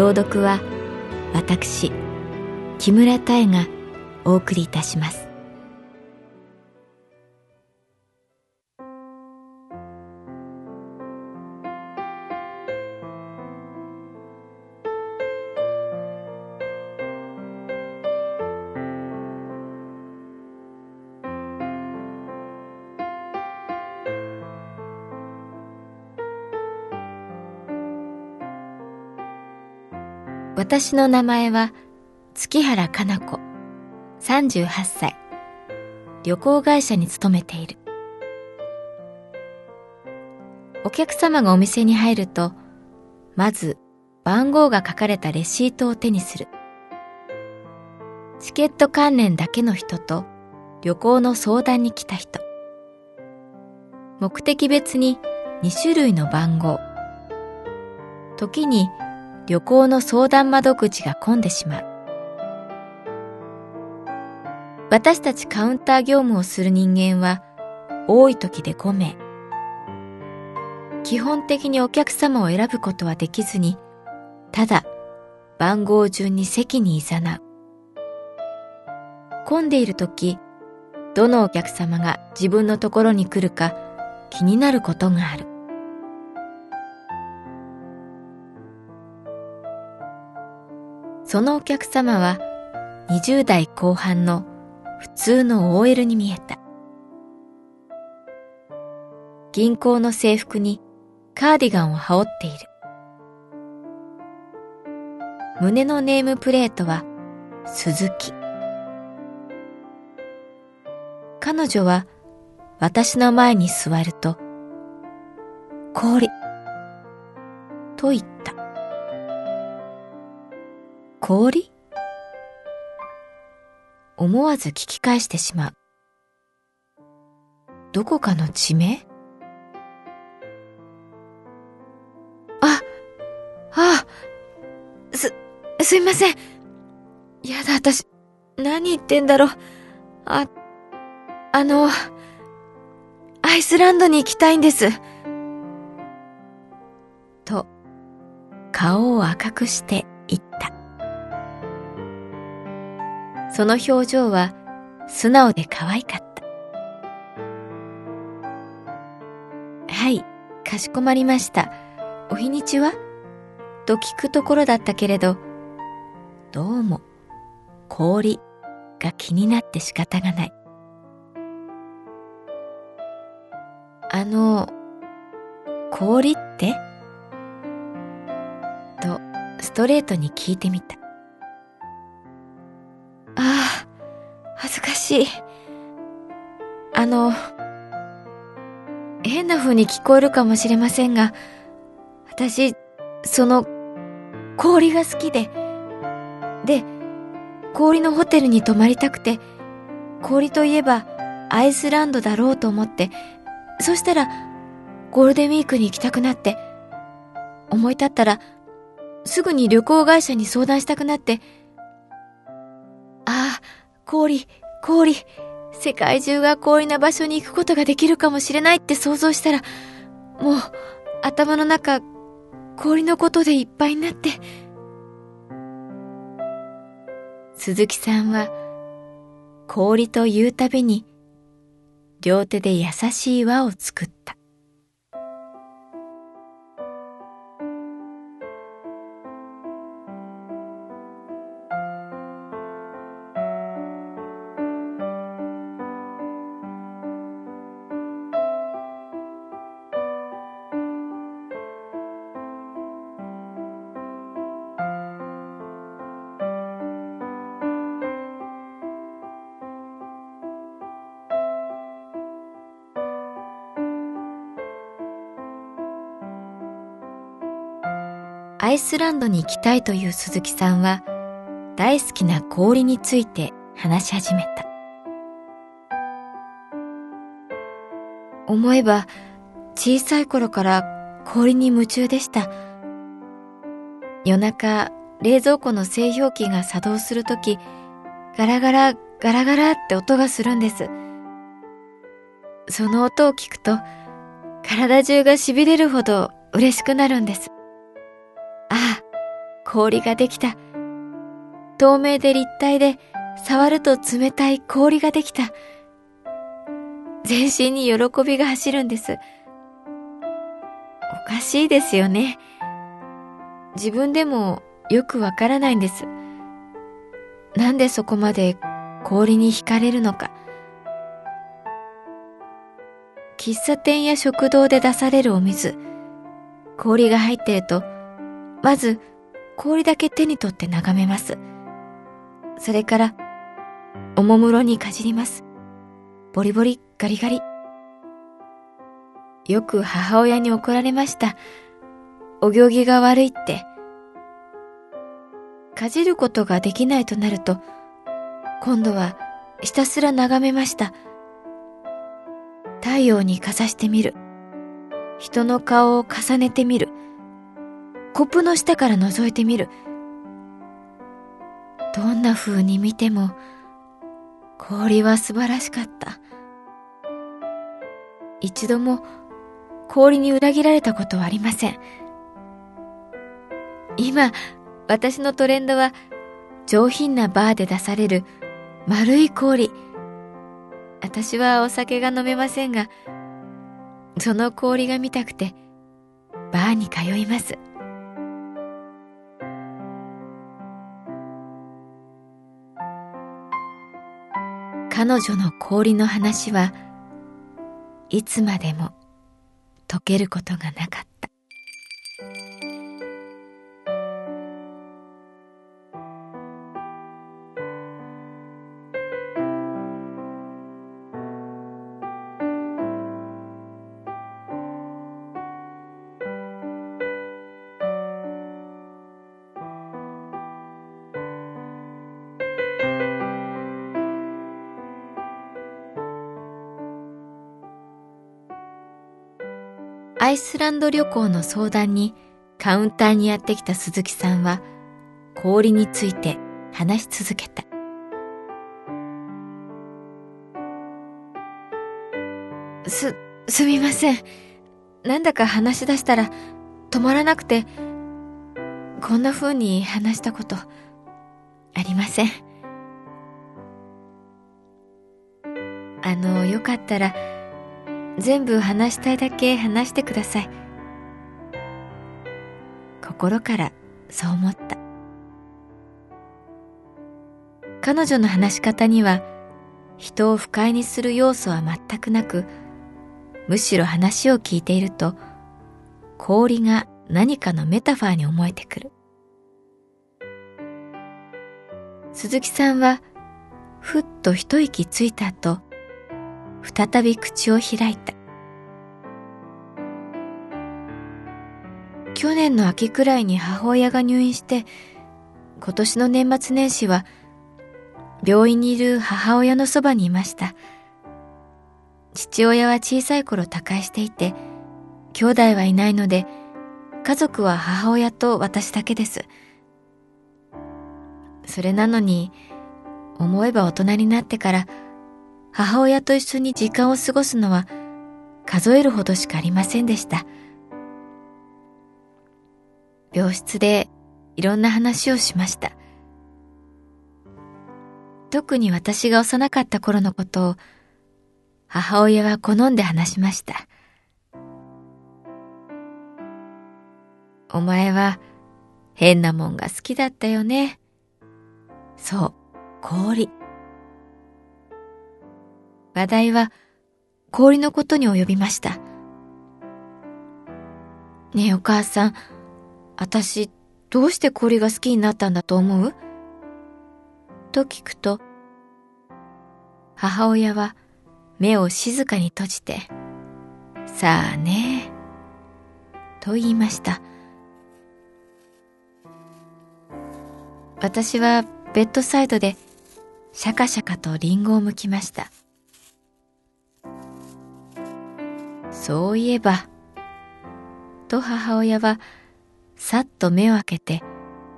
朗読は私木村多江がお送りいたします。私の名前は月原かな子、38歳。旅行会社に勤めている。お客様がお店に入ると、まず番号が書かれたレシートを手にする。チケット関連だけの人と旅行の相談に来た人。目的別に2種類の番号。時に旅行の相談窓口が混んでしまう。私たちカウンター業務をする人間は多い時で5名。基本的にお客様を選ぶことはできずに、ただ番号順に席に誘う。混んでいる時、どのお客様が自分のところに来るか気になることがある。そのお客様は20代後半の普通の OL に見えた。銀行の制服にカーディガンを羽織っている。胸のネームプレートは鈴木。彼女は私の前に座ると、氷、と言った。氷？思わず聞き返してしまう。どこかの地名？あ、ああ、す、すいません。やだ、私、何言ってんだろう。あ、あの、アイスランドに行きたいんです。と、顔を赤くして言った。その表情は素直で可愛かった。はい、かしこまりました。お日にちは？と聞くところだったけれど、どうも氷が気になって仕方がない。あの、氷って？とストレートに聞いてみた。しい。あの、変な風に聞こえるかもしれませんが、私、その、氷が好きで、で、氷のホテルに泊まりたくて、氷といえばアイスランドだろうと思って、そしたらゴールデンウィークに行きたくなって、思い立ったらすぐに旅行会社に相談したくなって、ああ、氷、氷。世界中が氷な場所に行くことができるかもしれないって想像したら、もう頭の中、氷のことでいっぱいになって。鈴木さんは、氷と言うたびに、両手で優しい輪を作った。アイスランドに行きたいという鈴木さんは大好きな氷について話し始めた。思えば小さい頃から氷に夢中でした。夜中、冷蔵庫の製氷機が作動するとき、ガラガラ、ガラガラって音がするんです。その音を聞くと、体中が痺れるほど嬉しくなるんです。氷ができた。透明で立体で、触ると冷たい氷ができた。全身に喜びが走るんです。おかしいですよね。自分でもよくわからないんです。なんでそこまで氷に惹かれるのか。喫茶店や食堂で出されるお水、氷が入ってると、まず氷だけ手に取って眺めます。それから、おもむろにかじります。ボリボリ、ガリガリ。よく母親に怒られました。お行儀が悪いって。かじることができないとなると、今度はひたすら眺めました。太陽にかざしてみる。人の顔を重ねてみる。コップの下から覗いてみる。どんな風に見ても、氷は素晴らしかった。一度も氷に裏切られたことはありません。今、私のトレンドは上品なバーで出される丸い氷。私はお酒が飲めませんが、その氷が見たくてバーに通います。彼女の氷の話はいつまでも解けることがなかった。アイスランド旅行の相談にカウンターにやってきた鈴木さんは氷について話し続けた。す、すみません。なんだか話し出したら止まらなくて、こんな風に話したことありません。あの、よかったら全部話したいだけ話してください。心からそう思った。彼女の話し方には人を不快にする要素は全くなく、むしろ話を聞いていると氷が何かのメタファーに思えてくる。鈴木さんはふっと一息ついた後、再び口を開いた。去年の秋くらいに母親が入院して、今年の年末年始は病院にいる母親のそばにいました。父親は小さい頃他界していて、兄弟はいないので、家族は母親と私だけです。それなのに、思えば大人になってから、母親と一緒に時間を過ごすのは数えるほどしかありませんでした。病室でいろんな話をしました。特に私が幼かった頃のことを母親は好んで話しました。お前は変なもんが好きだったよね。そう、氷。話題は氷のことに及びました。ねえお母さん、私どうして氷が好きになったんだと思う？と聞くと、母親は目を静かに閉じて、さあね、と言いました。私はベッドサイドでシャカシャカとリンゴを剥きました。そういえば、と母親はさっと目を開けて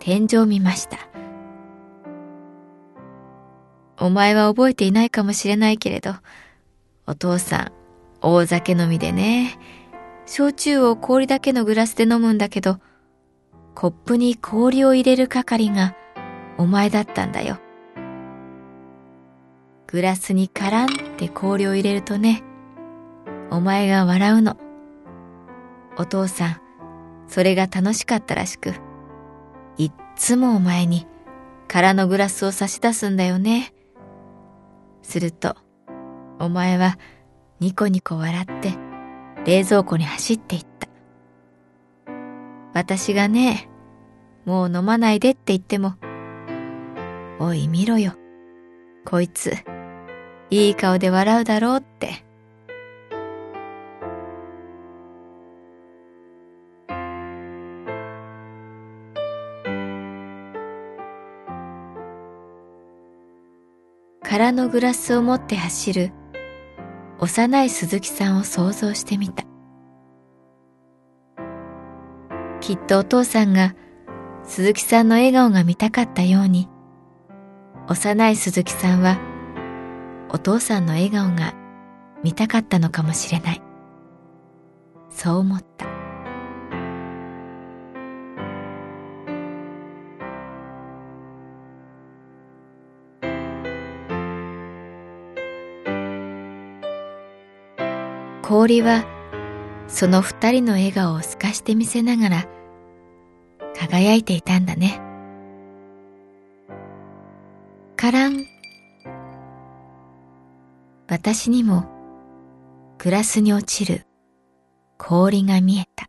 天井を見ました。お前は覚えていないかもしれないけれど、お父さん、大酒飲みでね、焼酎を氷だけのグラスで飲むんだけど、コップに氷を入れる係がお前だったんだよ。グラスにカランって氷を入れるとね、お前が笑うの。お父さん、それが楽しかったらしく、いっつもお前に空のグラスを差し出すんだよね。すると、お前はニコニコ笑って冷蔵庫に走っていった。私がね、もう飲まないでって言っても、おい見ろよ。こいつ、いい顔で笑うだろうって。空のグラスを持って走る幼い鈴木さんを想像してみた。きっとお父さんが鈴木さんの笑顔が見たかったように、幼い鈴木さんはお父さんの笑顔が見たかったのかもしれない。そう思った。氷はその二人の笑顔を透かして見せながら輝いていたんだね。カラン。私にもグラスに落ちる氷が見えた。